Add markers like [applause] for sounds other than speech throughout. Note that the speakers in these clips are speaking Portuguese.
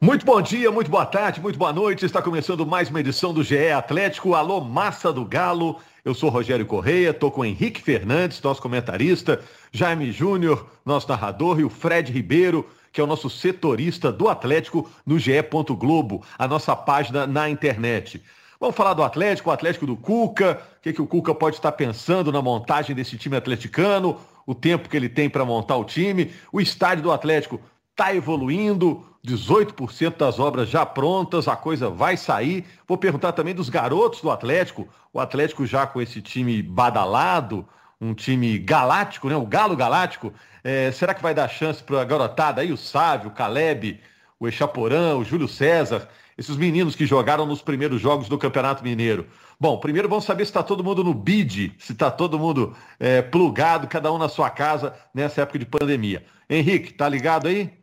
Muito bom dia, muito boa tarde, muito boa noite. Está começando mais uma edição do GE Atlético. Alô, massa do Galo. Eu sou Rogério Correia, estou com Henrique Fernandes, nosso comentarista, Jaime Júnior, nosso narrador, e o Fred Ribeiro, que é o nosso setorista do Atlético no GE. Globo, a nossa página na internet. Vamos falar do Atlético, o Atlético do Cuca, o que, que o Cuca pode estar pensando na montagem desse time atleticano, o tempo que ele tem para montar o time, o estádio do Atlético está evoluindo, 18% das obras já prontas, a coisa vai sair. Vou perguntar também dos garotos do Atlético, o Atlético já com esse time badalado, um time galáctico, né? O Galo Galáctico. É, será que vai dar chance para a garotada aí, o Sávio, o Caleb, o Echaporã, o Júlio César, esses meninos que jogaram nos primeiros jogos do Campeonato Mineiro? Bom, primeiro vamos saber se está todo mundo no bid, se está todo mundo é, plugado, cada um na sua casa nessa época de pandemia. Henrique, tá ligado aí?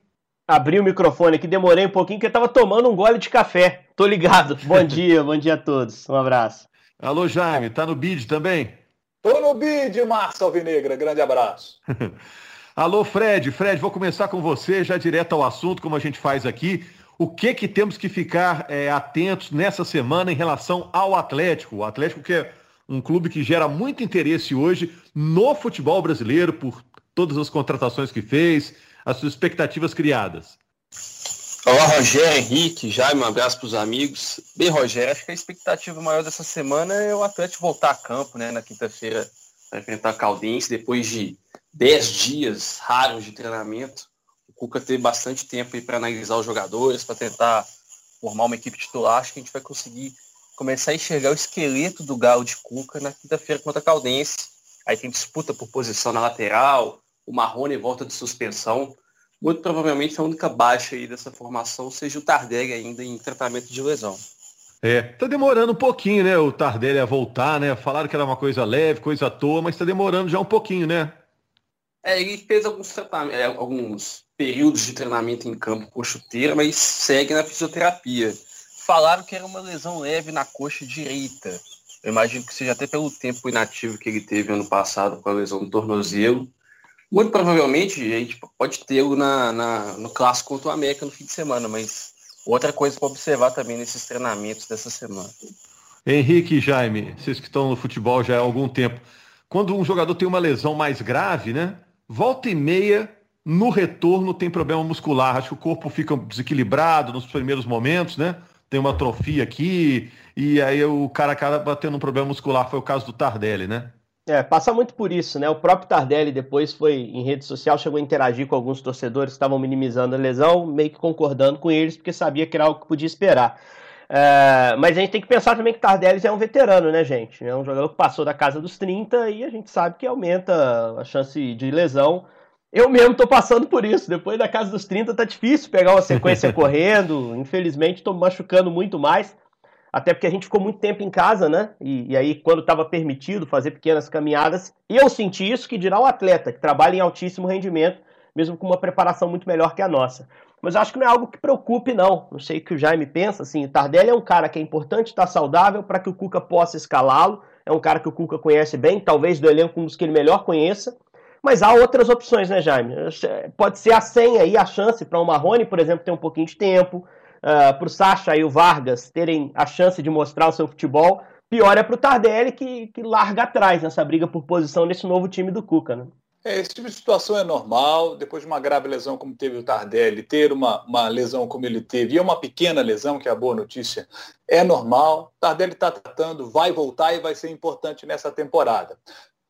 Abri o microfone aqui, demorei um pouquinho, porque eu tava tomando um gole de café. Tô ligado. [laughs] Bom dia, bom dia a todos. Um abraço. Alô, Jaime, tá no bid também? Tô no bid, Márcia Alvinegra. Grande abraço. [laughs] Alô, Fred. Fred, vou começar com você, já direto ao assunto, como a gente faz aqui. O que que temos que ficar é, atentos nessa semana em relação ao Atlético? O Atlético que é um clube que gera muito interesse hoje no futebol brasileiro por todas as contratações que fez, as suas expectativas criadas? Olá, Rogério, Henrique, Jaime, um abraço para os amigos. Bem, Rogério, acho que a expectativa maior dessa semana é o Atlético voltar a campo, né, na quinta-feira, para enfrentar a Caldense, depois de 10 dias raros de treinamento. O Cuca teve bastante tempo para analisar os jogadores, para tentar formar uma equipe titular. Acho que a gente vai conseguir começar a enxergar o esqueleto do Galo de Cuca na quinta-feira contra a Caldense. Aí tem disputa por posição na lateral, o Marrone volta de suspensão. Muito provavelmente a única baixa aí dessa formação seja o Tardelli ainda em tratamento de lesão. É, tá demorando um pouquinho, né, o Tardelli a voltar, né? Falaram que era uma coisa leve, coisa à toa, mas tá demorando já um pouquinho, né? É, ele fez alguns, é, alguns períodos de treinamento em campo com chuteira, mas segue na fisioterapia. Falaram que era uma lesão leve na coxa direita. Eu imagino que seja até pelo tempo inativo que ele teve ano passado com a lesão do tornozelo. Muito provavelmente a gente pode tê-lo na, na, no clássico contra o América no fim de semana, mas outra coisa para observar também nesses treinamentos dessa semana. Henrique e Jaime, vocês que estão no futebol já há algum tempo, quando um jogador tem uma lesão mais grave, né? Volta e meia, no retorno tem problema muscular. Acho que o corpo fica desequilibrado nos primeiros momentos, né? Tem uma atrofia aqui, e aí o cara acaba tendo um problema muscular. Foi o caso do Tardelli, né? É, passa muito por isso, né? O próprio Tardelli depois foi em rede social, chegou a interagir com alguns torcedores que estavam minimizando a lesão, meio que concordando com eles, porque sabia que era algo que podia esperar. É, mas a gente tem que pensar também que Tardelli é um veterano, né, gente? É um jogador que passou da casa dos 30 e a gente sabe que aumenta a chance de lesão. Eu mesmo tô passando por isso. Depois da casa dos 30 tá difícil pegar uma sequência [laughs] correndo. Infelizmente, tô machucando muito mais até porque a gente ficou muito tempo em casa, né? E, e aí, quando estava permitido fazer pequenas caminhadas, eu senti isso que dirá o atleta, que trabalha em altíssimo rendimento, mesmo com uma preparação muito melhor que a nossa. Mas acho que não é algo que preocupe, não. Não sei o que o Jaime pensa, assim, o Tardelli é um cara que é importante estar saudável para que o Cuca possa escalá-lo, é um cara que o Cuca conhece bem, talvez do elenco um dos que ele melhor conheça, mas há outras opções, né, Jaime? Pode ser a senha aí, a chance para o Marrone, por exemplo, ter um pouquinho de tempo, uh, ah, para o Sacha e o Vargas terem a chance de mostrar o seu futebol. Pior é para o Tardelli, que, que larga atrás nessa briga por posição nesse novo time do Cuca. Né? É, esse tipo de situação é normal, depois de uma grave lesão como teve o Tardelli, ter uma, uma lesão como ele teve, e é uma pequena lesão, que é a boa notícia, é normal. Tardelli está tratando, vai voltar e vai ser importante nessa temporada.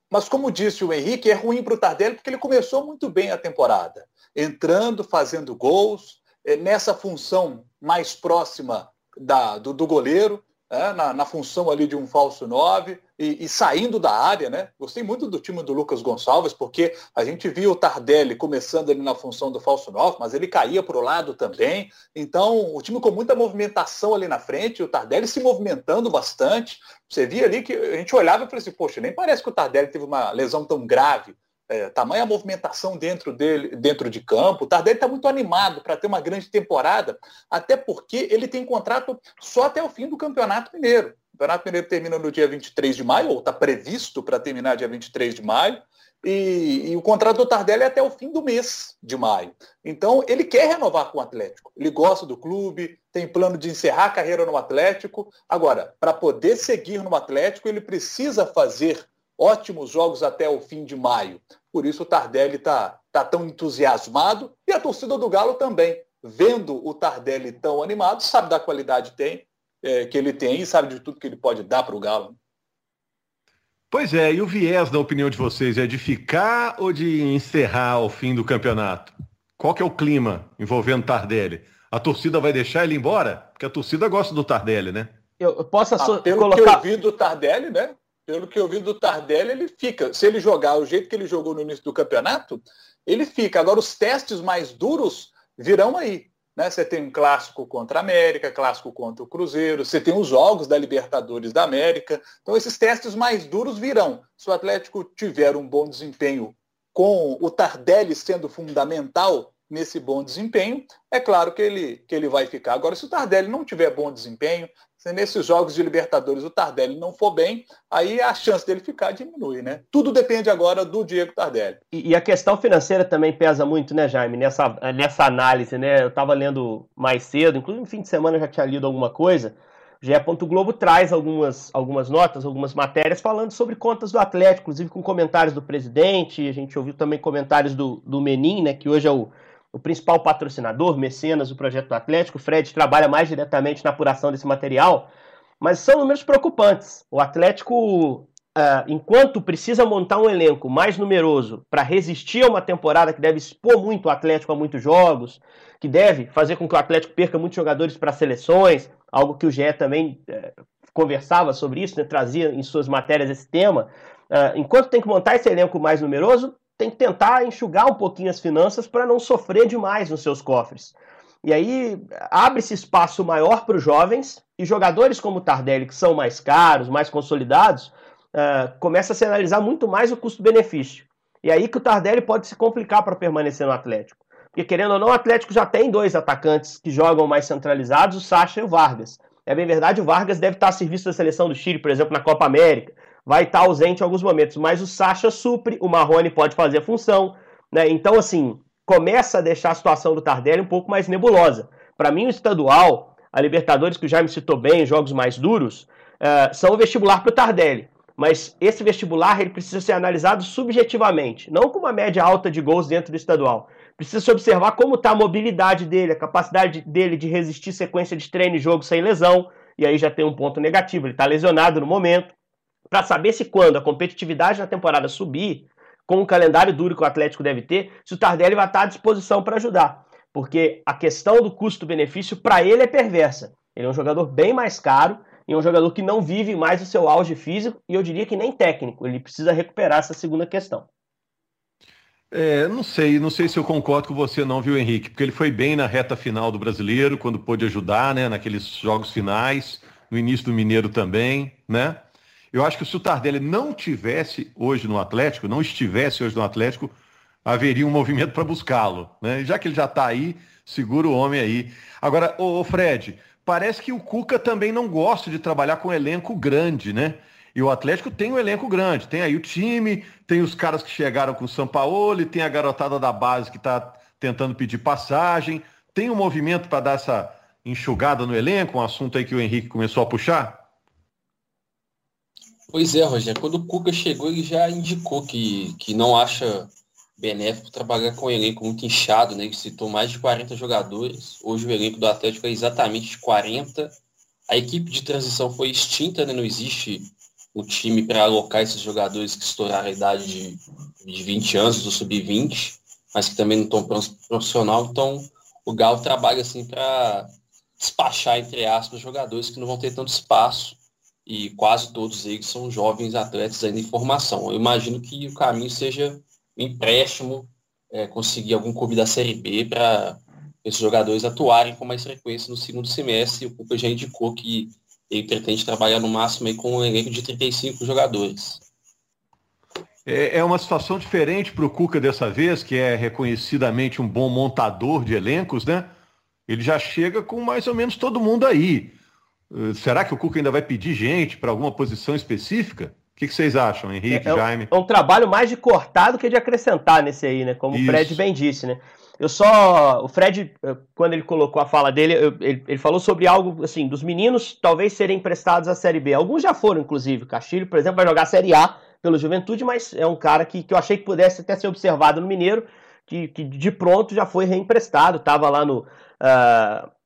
Mas como disse o Henrique, é ruim para o Tardelli porque ele começou muito bem a temporada, entrando, fazendo gols, é, nessa função mais próxima da, do, do goleiro, é, na, na, função ali de um falso 9 e, e, saindo da área, né? Gostei muito do time do Lucas Gonçalves, porque a gente viu o Tardelli começando ali na função do falso 9, mas ele caía para o lado também. Então, o time com muita movimentação ali na frente, o Tardelli se movimentando bastante. Você via ali que a gente olhava e falava assim, poxa, nem parece que o Tardelli teve uma lesão tão grave é, tamanha movimentação dentro dele, dentro de campo. O Tardelli está muito animado para ter uma grande temporada, até porque ele tem contrato só até o fim do Campeonato Mineiro. O Campeonato Mineiro termina no dia 23 de maio, ou está previsto para terminar dia 23 de maio. e, e, o contrato do Tardelli é até o fim do mês de maio. Então, ele quer renovar com o Atlético. Ele gosta do clube, tem plano de encerrar a carreira no Atlético. Agora, para poder seguir no Atlético, ele precisa fazer ótimos jogos até o fim de maio. Por isso o Tardelli está tá tão entusiasmado e a torcida do Galo também. Vendo o Tardelli tão animado, sabe da qualidade tem, é, que ele tem e sabe de tudo que ele pode dar para o Galo. Pois é, e o viés, na opinião de vocês, é de ficar ou de encerrar o fim do campeonato? Qual que é o clima envolvendo Tardelli? A torcida vai deixar ele embora? Porque a torcida gosta do Tardelli, né? Eu posso ah, pelo colocar... que eu vi do Tardelli, né? Pelo que eu vi do Tardelli, ele fica. Se ele jogar o jeito que ele jogou no início do campeonato, ele fica. Agora, os testes mais duros virão aí. Né? Você tem um clássico contra a América, clássico contra o Cruzeiro, você tem os jogos da Libertadores da América. Então esses testes mais duros virão. Se o Atlético tiver um bom desempenho com o Tardelli sendo fundamental nesse bom desempenho, é claro que ele, que ele vai ficar. Agora, se o Tardelli não tiver bom desempenho, se nesses jogos de Libertadores o Tardelli não for bem, aí a chance dele ficar diminui, né? Tudo depende agora do Diego Tardelli. E, e a questão financeira também pesa muito, né, Jaime, nessa, nessa análise, né? Eu estava lendo mais cedo, inclusive no fim de semana eu já tinha lido alguma coisa. O GE. Globo traz algumas, algumas notas, algumas matérias falando sobre contas do Atlético, inclusive com comentários do presidente. A gente ouviu também comentários do, do Menin, né, que hoje é o, o principal patrocinador, mecenas do projeto do Atlético. O Fred trabalha mais diretamente na apuração desse material, mas são números preocupantes. O Atlético, uh, enquanto precisa montar um elenco mais numeroso para resistir a uma temporada que deve expor muito o Atlético a muitos jogos, que deve fazer com que o Atlético perca muitos jogadores para seleções, algo que o GE também uh, conversava sobre isso, né, trazia em suas matérias esse tema. Uh, enquanto tem que montar esse elenco mais numeroso, tem que tentar enxugar um pouquinho as finanças para não sofrer demais nos seus cofres. E aí abre-se espaço maior para os jovens e jogadores como o Tardelli, que são mais caros, mais consolidados, uh, começa a se analisar muito mais o custo-benefício. E aí que o Tardelli pode se complicar para permanecer no Atlético. Porque, querendo ou não, o Atlético já tem dois atacantes que jogam mais centralizados, o Sacha e o Vargas. É bem verdade, o Vargas deve estar a serviço da seleção do Chile, por exemplo, na Copa América vai estar tá ausente em alguns momentos, mas o Sacha supre, o Marrone pode fazer a função, né? Então, assim, começa a deixar a situação do Tardelli um pouco mais nebulosa. Para mim, o estadual, a Libertadores, que o Jaime citou bem, jogos mais duros, uh, são o vestibular para o Tardelli. Mas esse vestibular ele precisa ser analisado subjetivamente, não com uma média alta de gols dentro do estadual. Precisa se observar como está a mobilidade dele, a capacidade dele de resistir sequência de treino e jogo sem lesão. E aí já tem um ponto negativo. Ele está lesionado no momento para saber se quando a competitividade na temporada subir, com o calendário duro que o Atlético deve ter, se o Tardelli vai estar à disposição para ajudar. Porque a questão do custo-benefício para ele é perversa. Ele é um jogador bem mais caro e um jogador que não vive mais o seu auge físico e eu diria que nem técnico. Ele precisa recuperar essa segunda questão. É, não sei, não sei se eu concordo com você não, viu, Henrique? Porque ele foi bem na reta final do brasileiro, quando pôde ajudar, né? Naqueles jogos finais, no início do Mineiro também, né? Eu acho que se o Tardelli não tivesse hoje no Atlético, não estivesse hoje no Atlético, haveria um movimento para buscá-lo. Né? Já que ele já está aí, segura o homem aí. Agora, ô, ô, Fred, parece que o Cuca também não gosta de trabalhar com elenco grande, né? E o Atlético tem um elenco grande. Tem aí o time, tem os caras que chegaram com o Sampaoli, tem a garotada da base que está tentando pedir passagem. Tem um movimento para dar essa enxugada no elenco, um assunto aí que o Henrique começou a puxar? Pois é, Rogério. Quando o Cuca chegou, ele já indicou que, que não acha benéfico trabalhar com um elenco muito inchado, né? Ele citou mais de 40 jogadores. Hoje o elenco do Atlético é exatamente de 40. A equipe de transição foi extinta, né? Não existe o time para alocar esses jogadores que estouraram a idade de, de 20 anos, do sub-20, mas que também não estão profissional. Então, o Galo trabalha assim para despachar, entre aspas, jogadores que não vão ter tanto espaço e quase todos eles são jovens atletas ainda em formação. Eu imagino que o caminho seja um empréstimo, é, conseguir algum clube da Série B para esses jogadores atuarem com mais frequência no segundo semestre. O Cuca já indicou que ele pretende trabalhar no máximo aí com um elenco de 35 jogadores. É, é uma situação diferente para o Cuca dessa vez, que é reconhecidamente um bom montador de elencos, né? Ele já chega com mais ou menos todo mundo aí. Eh, será que o Cuca ainda vai pedir gente para alguma posição específica? O que, que, vocês acham, Henrique, é, é Jaime? É um trabalho mais de cortar do que de acrescentar nesse aí, né? Como Isso. o Fred bem disse, né? Eu só. O Fred, eh, quando ele colocou a fala dele, eu, ele, ele, falou sobre algo assim, dos meninos talvez serem emprestados à Série B. Alguns já foram, inclusive. O Castilho, por exemplo, vai jogar a Série A pelo Juventude, mas é um cara que, que eu achei que pudesse até ser observado no Mineiro, que, que de pronto já foi reemprestado. Estava lá no.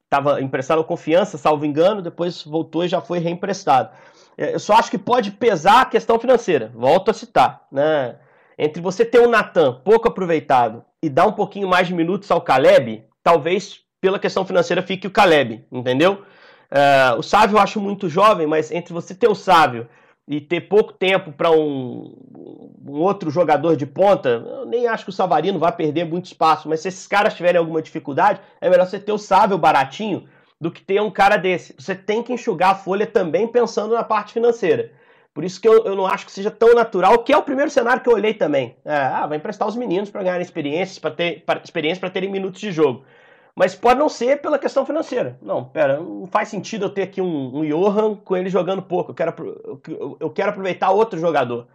Estava emprestado confiança, salvo engano, depois voltou e já foi reemprestado. É, eu só acho que pode pesar a questão financeira. Volto a citar, né? Entre você ter um Natan pouco aproveitado e dar um pouquinho mais de minutos ao Caleb, talvez pela questão financeira fique o Caleb, entendeu? Uh, o Sávio eu acho muito jovem, mas entre você ter o Sávio e ter pouco tempo para um, um, outro jogador de ponta, eu nem acho que o Savarino vai perder muito espaço, mas se esses caras tiverem alguma dificuldade, é melhor você ter o Sávio baratinho do que ter um cara desse. Você tem que enxugar a folha também pensando na parte financeira. Por isso que eu, eu não acho que seja tão natural, que é o primeiro cenário que eu olhei também. É, ah, vai emprestar os meninos para ganharem experiências, para ter experiência para terem minutos de jogo. Mas pode não ser pela questão financeira. Não, pera, não faz sentido eu ter aqui um, um Johan com ele jogando pouco. Eu quero, eu, quero aproveitar outro jogador.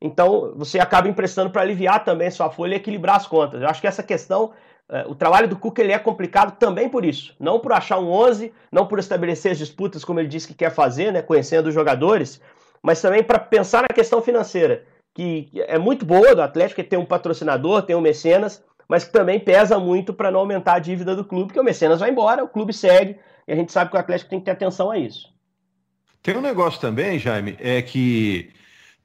Então você acaba emprestando para aliviar também sua folha e equilibrar as contas. Eu acho que essa questão é, o trabalho do Cuca ele é complicado também por isso. Não por achar um 11, não por estabelecer as disputas como ele disse que quer fazer, né, conhecendo os jogadores, mas também para pensar na questão financeira, que é muito boa do Atlético, que tem um patrocinador, tem um mecenas, mas que também pesa muito para não aumentar a dívida do clube, porque o mecenas vai embora, o clube segue, e a gente sabe que o Atlético tem que ter atenção a isso. Tem um negócio também, Jaime, é que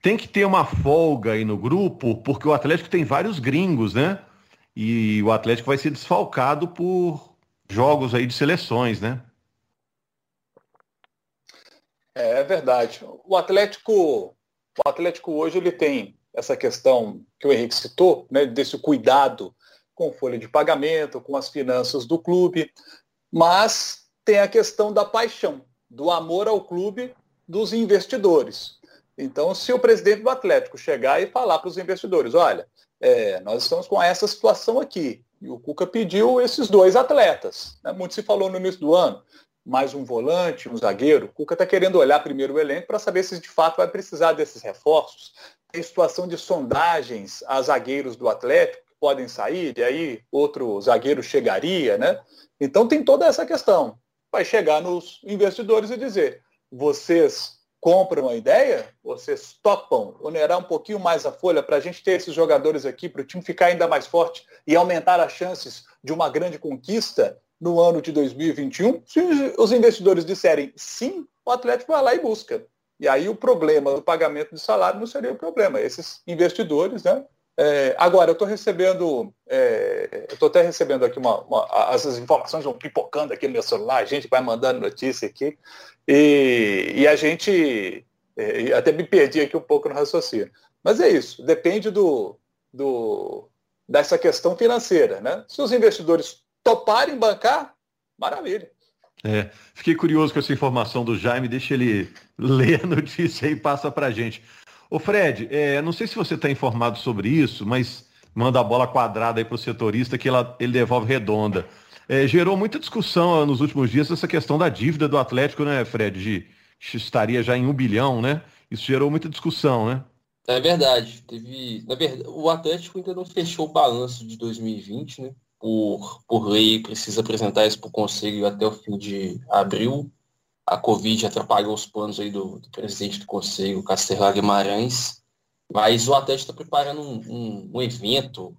tem que ter uma folga aí no grupo, porque o Atlético tem vários gringos, né? E o Atlético vai ser desfalcado por jogos aí de seleções, né? É, é verdade. O Atlético, o Atlético hoje ele tem essa questão que o Henrique citou, né, desse cuidado com folha de pagamento, com as finanças do clube, mas tem a questão da paixão, do amor ao clube dos investidores. Então, se o presidente do Atlético chegar e falar para os investidores, olha, é, nós estamos com essa situação aqui. E o Cuca pediu esses dois atletas. Né? Muito se falou no início do ano. Mais um volante, um zagueiro. O Cuca está querendo olhar primeiro o elenco para saber se de fato vai precisar desses reforços. Tem situação de sondagens a zagueiros do Atlético podem sair, e aí outro zagueiro chegaria, né? Então tem toda essa questão. Vai chegar nos investidores e dizer: vocês compram a ideia, vocês topam onerar um pouquinho mais a folha para a gente ter esses jogadores aqui, para o time ficar ainda mais forte e aumentar as chances de uma grande conquista no ano de 2021? Se os investidores disserem sim, o Atlético vai lá e busca. E aí o problema do pagamento de salário não seria o problema. Esses investidores, né? É, agora, eu estou recebendo, é, eu estou até recebendo aqui uma, uma, as informações vão pipocando aqui no meu celular, a gente vai mandando notícia aqui. E, e a gente é, até me perdi aqui um pouco no raciocínio. Mas é isso, depende do, do, dessa questão financeira. Né? Se os investidores toparem bancar, maravilha. É, fiquei curioso com essa informação do Jaime, deixa ele [laughs] ler a notícia e passa para a gente. Ô Fred, é, não sei se você está informado sobre isso, mas manda a bola quadrada aí para o setorista que ela, ele devolve redonda. É, gerou muita discussão nos últimos dias essa questão da dívida do Atlético, né, Fred? De, estaria já em um bilhão, né? Isso gerou muita discussão, né? É verdade. Teve, na verdade, o Atlético ainda não fechou o balanço de 2020, né? Por, por lei, precisa apresentar isso para o Conselho até o fim de abril. A Covid atrapalhou os planos aí do, do presidente do Conselho, Castelhar Guimarães. Mas o Atlético está preparando um, um, um evento.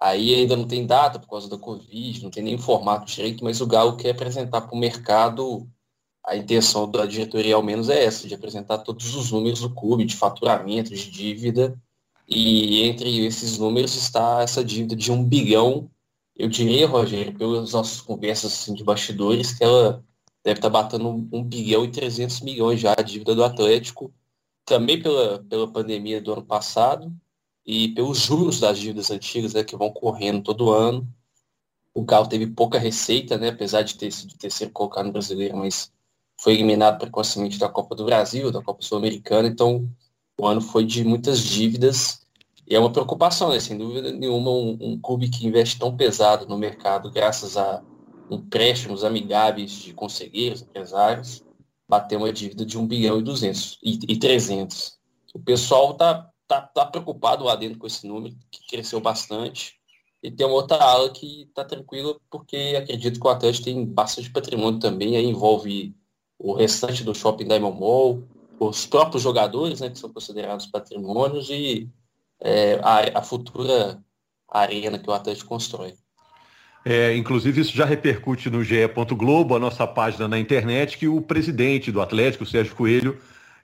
Aí ainda não tem data por causa da Covid, não tem nem formato direito, mas o Galo quer apresentar para o mercado, a intenção da diretoria ao menos é essa, de apresentar todos os números do clube, de faturamento, de dívida, e entre esses números está essa dívida de um bilhão, eu diria, Rogério, pelas nossas conversas assim, de bastidores, que ela deve estar tá batendo um bilhão e 300 milhões já a dívida do Atlético, também pela, pela pandemia do ano passado, e pelos juros das dívidas antigas né, que vão correndo todo ano. O Galo teve pouca receita, né, apesar de ter sido terceiro colocado no brasileiro, mas foi eliminado precocemente da Copa do Brasil, da Copa Sul-Americana, então o ano foi de muitas dívidas e é uma preocupação, né, sem dúvida nenhuma, um, um clube que investe tão pesado no mercado, graças a empréstimos amigáveis de conselheiros, empresários, bater uma dívida de 1 bilhão e 200 e, e 300. o pessoal tá, tá, tá preocupado lá dentro com esse número, que cresceu bastante. E tem uma outra ala que está tranquila, porque acredito que o Atlético tem bastante patrimônio também, aí envolve o restante do shopping Diamond Mall, os próprios jogadores, né, que são considerados patrimônios, e é, a, a, futura arena que o Atlético constrói. É, inclusive, isso já repercute no GE. Globo, a nossa página na internet, que o presidente do Atlético, Sérgio Coelho,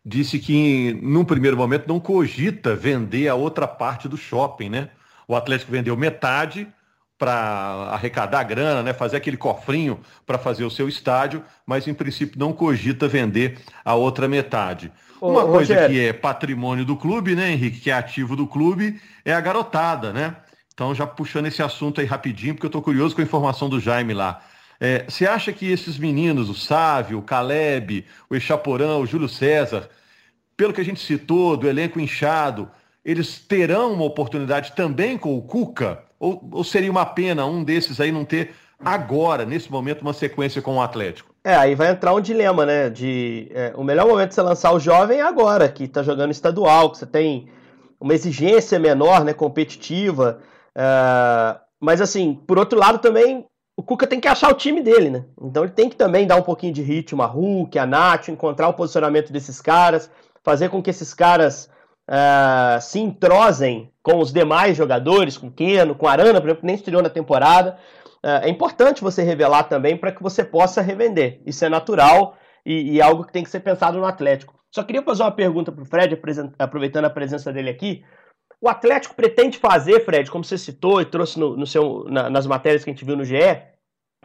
disse que, num primeiro momento, não cogita vender a outra parte do shopping, né? O Atlético vendeu metade para arrecadar grana, né, fazer aquele cofrinho para fazer o seu estádio, mas em princípio não cogita vender a outra metade. Ô, Uma coisa Rogério. que é patrimônio do clube, né, Henrique, que é ativo do clube, é a garotada, né? Então já puxando esse assunto aí rapidinho, porque eu estou curioso com a informação do Jaime lá. É, você acha que esses meninos, o Sávio, o Caleb, o Echaporã, o Júlio César, pelo que a gente citou, do elenco inchado, eles terão uma oportunidade também com o Cuca? Ou, ou, seria uma pena um desses aí não ter agora, nesse momento, uma sequência com o Atlético? É, aí vai entrar um dilema, né? De é, o melhor momento de você lançar o jovem é agora, que está jogando estadual, que você tem uma exigência menor, né? Competitiva. É, mas assim, por outro lado também o Cuca tem que achar o time dele, né? Então ele tem que também dar um pouquinho de ritmo a Hulk, a Nath, encontrar o posicionamento desses caras, fazer com que esses caras uh, se entrosem com os demais jogadores, com Keno, com Arana, por exemplo, que nem estreou na temporada. Uh, é importante você revelar também para que você possa revender. Isso é natural e, e, é algo que tem que ser pensado no Atlético. Só queria fazer uma pergunta para o Fred, aproveitando a presença dele aqui. O Atlético pretende fazer, Fred, como você citou e trouxe no, no seu, na, nas matérias que a gente viu no GE,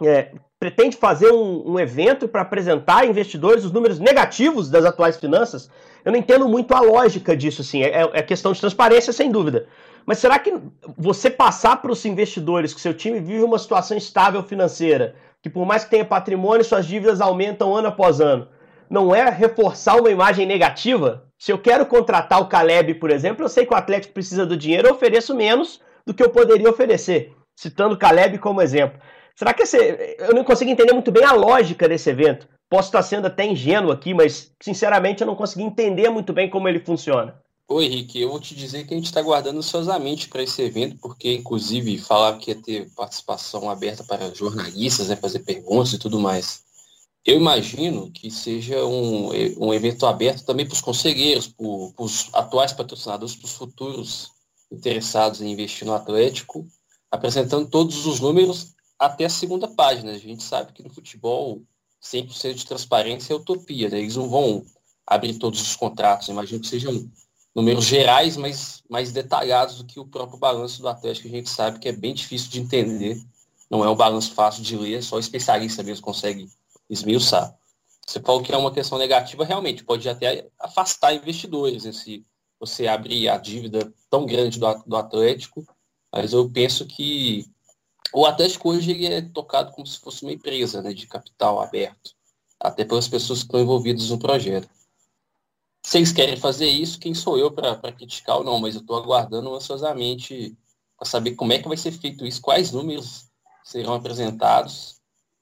é, pretende fazer um, um evento para apresentar a investidores os números negativos das atuais finanças? Eu não entendo muito a lógica disso, assim. É, é questão de transparência, sem dúvida. Mas será que você passar para os investidores que seu time vive uma situação estável financeira, que por mais que tenha patrimônio, suas dívidas aumentam ano após ano, não é reforçar uma imagem negativa? Se eu quero contratar o Caleb, por exemplo, eu sei que o Atlético precisa do dinheiro, eu ofereço menos do que eu poderia oferecer, citando o Caleb como exemplo. Será que esse, eu não consigo entender muito bem a lógica desse evento? Posso estar sendo até ingênuo aqui, mas sinceramente eu não consegui entender muito bem como ele funciona. Oi, Henrique, eu vou te dizer que a gente está guardando ansiosamente para esse evento, porque inclusive falava que ia ter participação aberta para jornalistas, né, fazer perguntas e tudo mais. Eu imagino que seja um, um evento aberto também para os conselheiros, para os atuais patrocinadores, para os futuros interessados em investir no Atlético, apresentando todos os números até a segunda página. A gente sabe que no futebol 100% de transparência é utopia, né? Eles não vão abrir todos os contratos, imagino que sejam números gerais, mas mais detalhados do que o próprio balanço do Atlético, que a gente sabe que é bem difícil de entender, não é um balanço fácil de ler, só especialista mesmo consegue esmiuçar. Você falou que é uma questão negativa, realmente, pode até afastar investidores, né? se você abrir a dívida tão grande do, do Atlético, mas eu penso que o Atlético hoje ele é tocado como se fosse uma empresa né, de capital aberto, até pelas pessoas que estão envolvidas no projeto. Eles querem fazer isso, quem sou eu para criticar ou não, mas eu estou aguardando ansiosamente para saber como é que vai ser feito isso, quais números serão apresentados,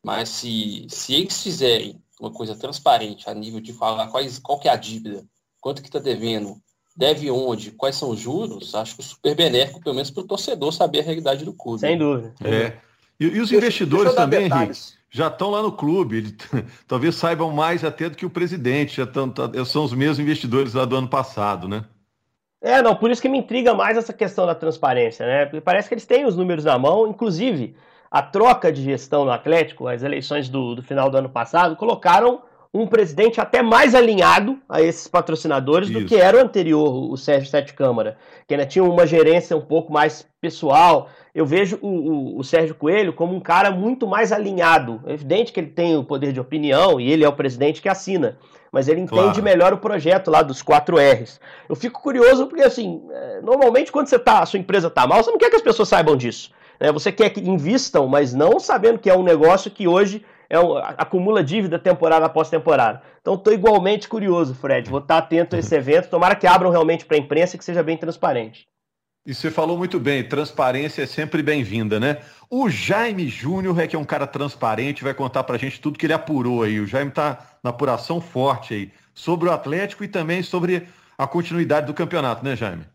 mas se, se eles fizerem uma coisa transparente a nível de falar quais, qual que é a dívida, quanto que está devendo, deve onde, quais são os juros, acho que é super benéfico, pelo menos para o torcedor saber a realidade do clube. Sem dúvida. É. E, e os investidores também, Henrique, já estão lá no clube. Eles, [laughs] talvez saibam mais até do que o presidente. Já tão, tá, são os mesmos investidores lá do ano passado, né? É, não, por isso que me intriga mais essa questão da transparência, né? Porque parece que eles têm os números na mão, inclusive a troca de gestão no Atlético, as eleições do, do final do ano passado, colocaram um presidente até mais alinhado a esses patrocinadores Isso. do que era o anterior, o Sérgio Sete Câmara, que ainda tinha uma gerência um pouco mais pessoal. Eu vejo o, o, o, Sérgio Coelho como um cara muito mais alinhado. É evidente que ele tem o poder de opinião e ele é o presidente que assina, mas ele entende claro. melhor o projeto lá dos 4 R's. Eu fico curioso porque, assim, é, normalmente quando você tá, a sua empresa está mal, você não quer que as pessoas saibam disso. Né? Você quer que invistam, mas não sabendo que é um negócio que hoje é um, acumula dívida temporada após temporada. Então estou igualmente curioso, Fred. Vou estar atento a esse [laughs] evento. Tomara que abram realmente para a imprensa e que seja bem transparente. E você falou muito bem, transparência é sempre bem-vinda, né? O Jaime Júnior é que é um cara transparente, vai contar para a gente tudo que ele apurou aí. O Jaime está na apuração forte aí sobre o Atlético e também sobre a continuidade do campeonato, né, Jaime?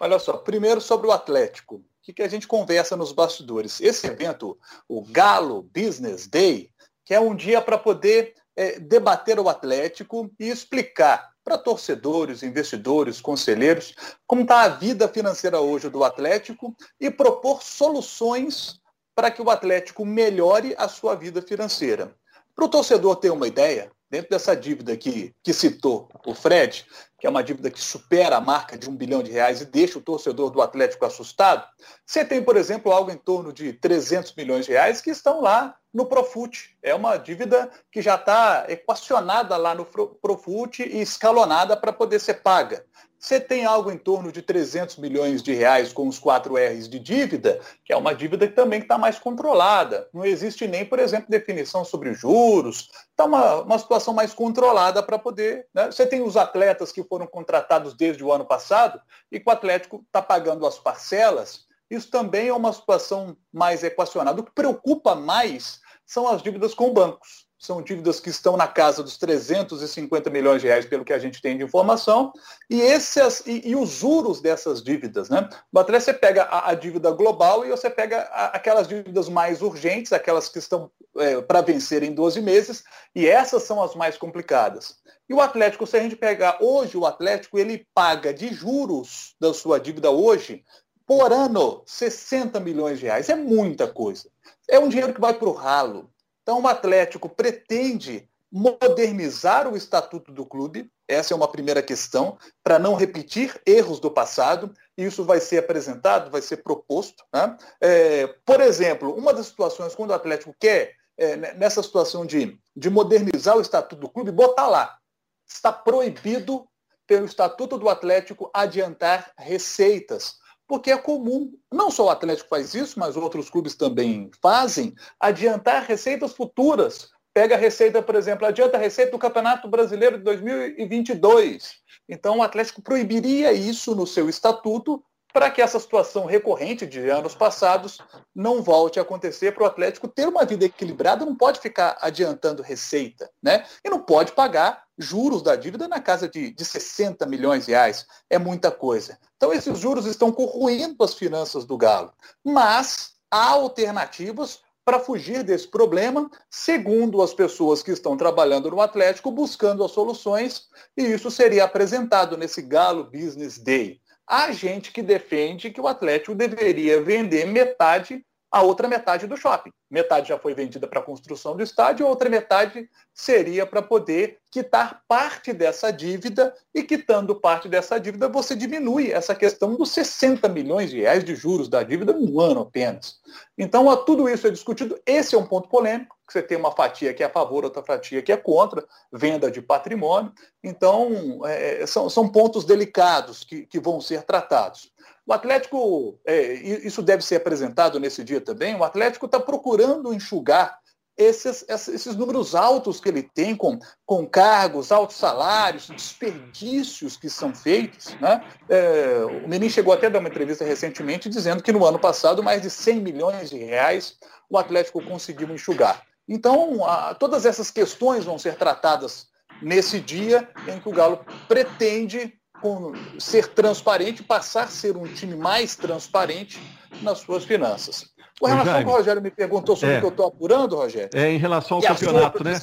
Olha só, primeiro sobre o Atlético. Que, que a gente conversa nos bastidores? Esse evento, o Galo Business Day, que é um dia para poder é, debater o Atlético e explicar para torcedores, investidores, conselheiros, como está a vida financeira hoje do Atlético e propor soluções para que o Atlético melhore a sua vida financeira. Para o torcedor ter uma ideia, dentro dessa dívida que, que citou o Fred, que é uma dívida que supera a marca de um bilhão de reais e deixa o torcedor do Atlético assustado, você tem, por exemplo, algo em torno de 300 milhões de reais que estão lá no Profut. É uma dívida que já está equacionada lá no Profut e escalonada para poder ser paga. Você tem algo em torno de 300 milhões de reais com os 4 R's de dívida, que é uma dívida que também está mais controlada. Não existe nem, por exemplo, definição sobre juros. Está uma, uma situação mais controlada para poder. Né? Você tem os atletas que foram contratados desde o ano passado e que o Atlético está pagando as parcelas. Isso também é uma situação mais equacionada. O que preocupa mais são as dívidas com bancos. São dívidas que estão na casa dos 350 milhões de reais, pelo que a gente tem de informação, e, esses, e, e os juros dessas dívidas. Né? Atlético você pega a, a, dívida global e você pega a, aquelas dívidas mais urgentes, aquelas que estão é, para vencer em 12 meses, e essas são as mais complicadas. E o Atlético, se a gente pegar hoje, o Atlético ele paga de juros da sua dívida hoje, por ano, 60 milhões de reais. É muita coisa. É um dinheiro que vai para o ralo. Então, o Atlético pretende modernizar o estatuto do clube, essa é uma primeira questão, para não repetir erros do passado, e isso vai ser apresentado, vai ser proposto. Né? É, por exemplo, uma das situações, quando o Atlético quer, é, nessa situação de, de modernizar o estatuto do clube, botar lá, está proibido pelo estatuto do Atlético adiantar receitas porque é comum, não só o Atlético faz isso, mas outros clubes também fazem, adiantar receitas futuras. Pega a receita, por exemplo, adianta a receita do Campeonato Brasileiro de 2022. Então o Atlético proibiria isso no seu estatuto para que essa situação recorrente de anos passados não volte a acontecer para o Atlético ter uma vida equilibrada, não pode ficar adiantando receita, né? E não pode pagar juros da dívida na casa de, de 60 milhões de reais. É muita coisa. Então esses juros estão corroendo as finanças do Galo. Mas há alternativas para fugir desse problema, segundo as pessoas que estão trabalhando no Atlético, buscando as soluções, e isso seria apresentado nesse Galo Business Day. Há gente que defende que o Atlético deveria vender metade a outra metade do shopping. Metade já foi vendida para a construção do estádio, a outra metade seria para poder quitar parte dessa dívida e quitando parte dessa dívida você diminui essa questão dos 60 milhões de reais de juros da dívida num ano apenas. Então, tudo isso é discutido. Esse é um ponto polêmico, que você tem uma fatia que é a favor, outra fatia que é contra, venda de patrimônio. Então, é, são, são pontos delicados que, que vão ser tratados. O Atlético, é, isso deve ser apresentado nesse dia também, o Atlético está procurando enxugar esses, esses números altos que ele tem com, com cargos, altos salários, desperdícios que são feitos. Né? É, o Menin chegou até a dar uma entrevista recentemente dizendo que no ano passado mais de 100 milhões de reais o Atlético conseguiu enxugar. Então, a, todas essas questões vão ser tratadas nesse dia em que o Galo pretende com, ser transparente, passar a ser um time mais transparente nas suas finanças. Com relação ao que o Rogério me perguntou sobre é, o que eu estou apurando, Rogério. É em relação ao campeonato, né?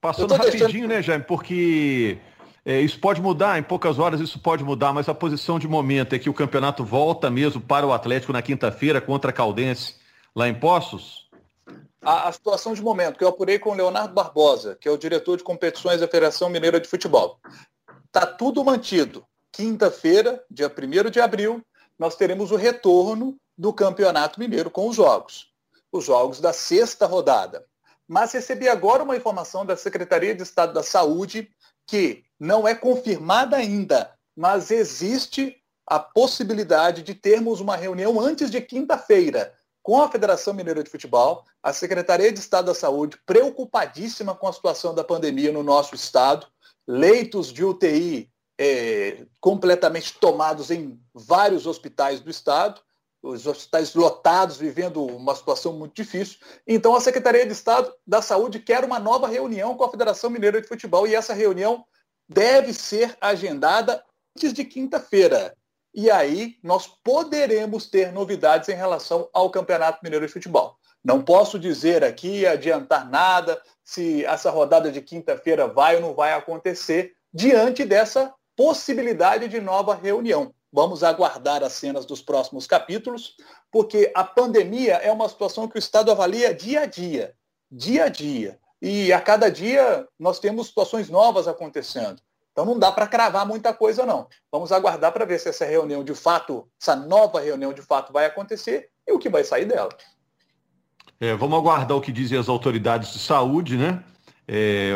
Passando rapidinho, deixando... né, Jaime? Porque é, isso pode mudar, em poucas horas isso pode mudar, mas a posição de momento é que o campeonato volta mesmo para o Atlético na quinta-feira contra a Caldense, lá em Poços? A, a, situação de momento que eu apurei com o Leonardo Barbosa, que é o diretor de competições da Federação Mineira de Futebol. Está tudo mantido. Quinta-feira, dia 1 de abril, nós teremos o retorno do Campeonato Mineiro com os jogos. Os jogos da sexta rodada. Mas recebi agora uma informação da Secretaria de Estado da Saúde que não é confirmada ainda, mas existe a possibilidade de termos uma reunião antes de quinta-feira com a Federação Mineira de Futebol, a Secretaria de Estado da Saúde, preocupadíssima com a situação da pandemia no nosso estado, leitos de UTI é, completamente tomados em vários hospitais do estado, os hospitais lotados, vivendo uma situação muito difícil. Então, a Secretaria de Estado da Saúde quer uma nova reunião com a Federação Mineira de Futebol e essa reunião deve ser agendada antes de quinta-feira. E aí nós poderemos ter novidades em relação ao Campeonato Mineiro de Futebol. Não posso dizer aqui, adiantar nada, se essa rodada de quinta-feira vai ou não vai acontecer, diante dessa possibilidade de nova reunião. Vamos aguardar as cenas dos próximos capítulos, porque a pandemia é uma situação que o Estado avalia dia a dia. Dia a dia. E a cada dia nós temos situações novas acontecendo. Então não dá para cravar muita coisa, não. Vamos aguardar para ver se essa reunião de fato, essa nova reunião de fato vai acontecer e o que vai sair dela. É, vamos aguardar o que dizem as autoridades de saúde, né? É,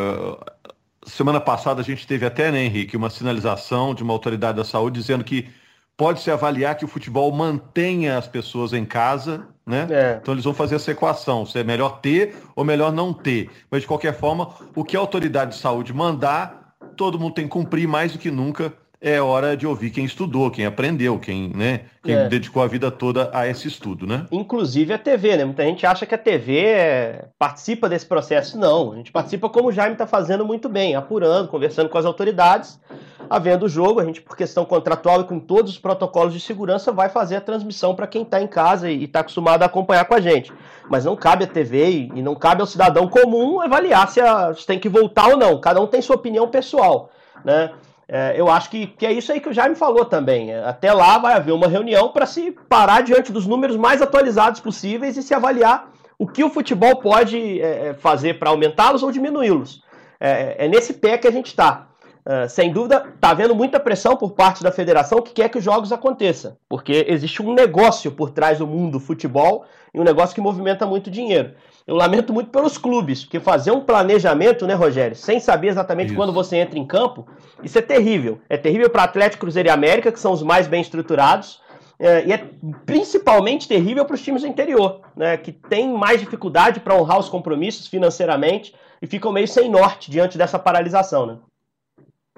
semana passada a gente teve até, né, Henrique, uma sinalização de uma autoridade da saúde dizendo que pode-se avaliar que o futebol mantenha as pessoas em casa, né? É. Então eles vão fazer essa equação, se é melhor ter ou melhor não ter. Mas de qualquer forma, o que a autoridade de saúde mandar, todo mundo tem que cumprir mais do que nunca é hora de ouvir quem estudou, quem aprendeu, quem, né, quem é. dedicou a vida toda a esse estudo, né? Inclusive a TV, né? Muita gente acha que a TV é... participa desse processo. Não, a gente participa como o Jaime está fazendo muito bem, apurando, conversando com as autoridades, havendo o jogo, a gente, por questão contratual e com todos os protocolos de segurança, vai fazer a transmissão para quem está em casa e está acostumado a acompanhar com a gente. Mas não cabe à TV e não cabe ao cidadão comum avaliar se, a... se tem que voltar ou não. Cada um tem sua opinião pessoal, né? É, eu acho que, que é isso aí que o Jaime falou também. É, até lá vai haver uma reunião para se parar diante dos números mais atualizados possíveis e se avaliar o que o futebol pode é, é fazer para aumentá-los ou diminuí-los. É, é, nesse pé que a gente está. Uh, sem dúvida, está havendo muita pressão por parte da federação que quer que os jogos aconteçam, porque existe um negócio por trás do mundo do futebol e um negócio que movimenta muito dinheiro. Eu lamento muito pelos clubes, porque fazer um planejamento, né, Rogério, sem saber exatamente isso. quando você entra em campo, isso é terrível. É terrível para Atlético, Cruzeiro e América, que são os mais bem estruturados, é, e é principalmente terrível para os times do interior, né, que têm mais dificuldade para honrar os compromissos financeiramente e ficam meio sem norte diante dessa paralisação, né?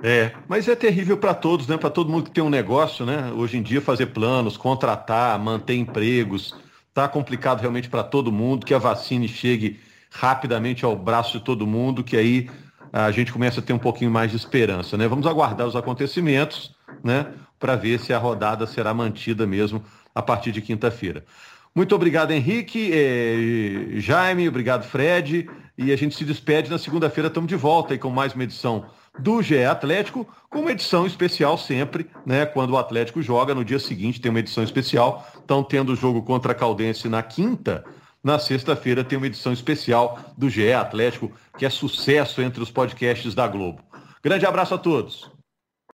É, mas é terrível para todos, né? Para todo mundo que tem um negócio, né? Hoje em dia fazer planos, contratar, manter empregos, tá complicado realmente para todo mundo. Que a vacina chegue rapidamente ao braço de todo mundo, que aí a gente começa a ter um pouquinho mais de esperança, né? Vamos aguardar os acontecimentos, né? Para ver se a rodada será mantida mesmo a partir de quinta-feira. Muito obrigado, Henrique, eh, Jaime, obrigado, Fred. E a gente se despede na segunda-feira, estamos de volta aí com mais uma edição do GE Atlético, com uma edição especial sempre, né? Quando o Atlético joga, no dia seguinte tem uma edição especial. Estão tendo o jogo contra a Caldense na quinta. Na sexta-feira tem uma edição especial do GE Atlético, que é sucesso entre os podcasts da Globo. Grande abraço a todos.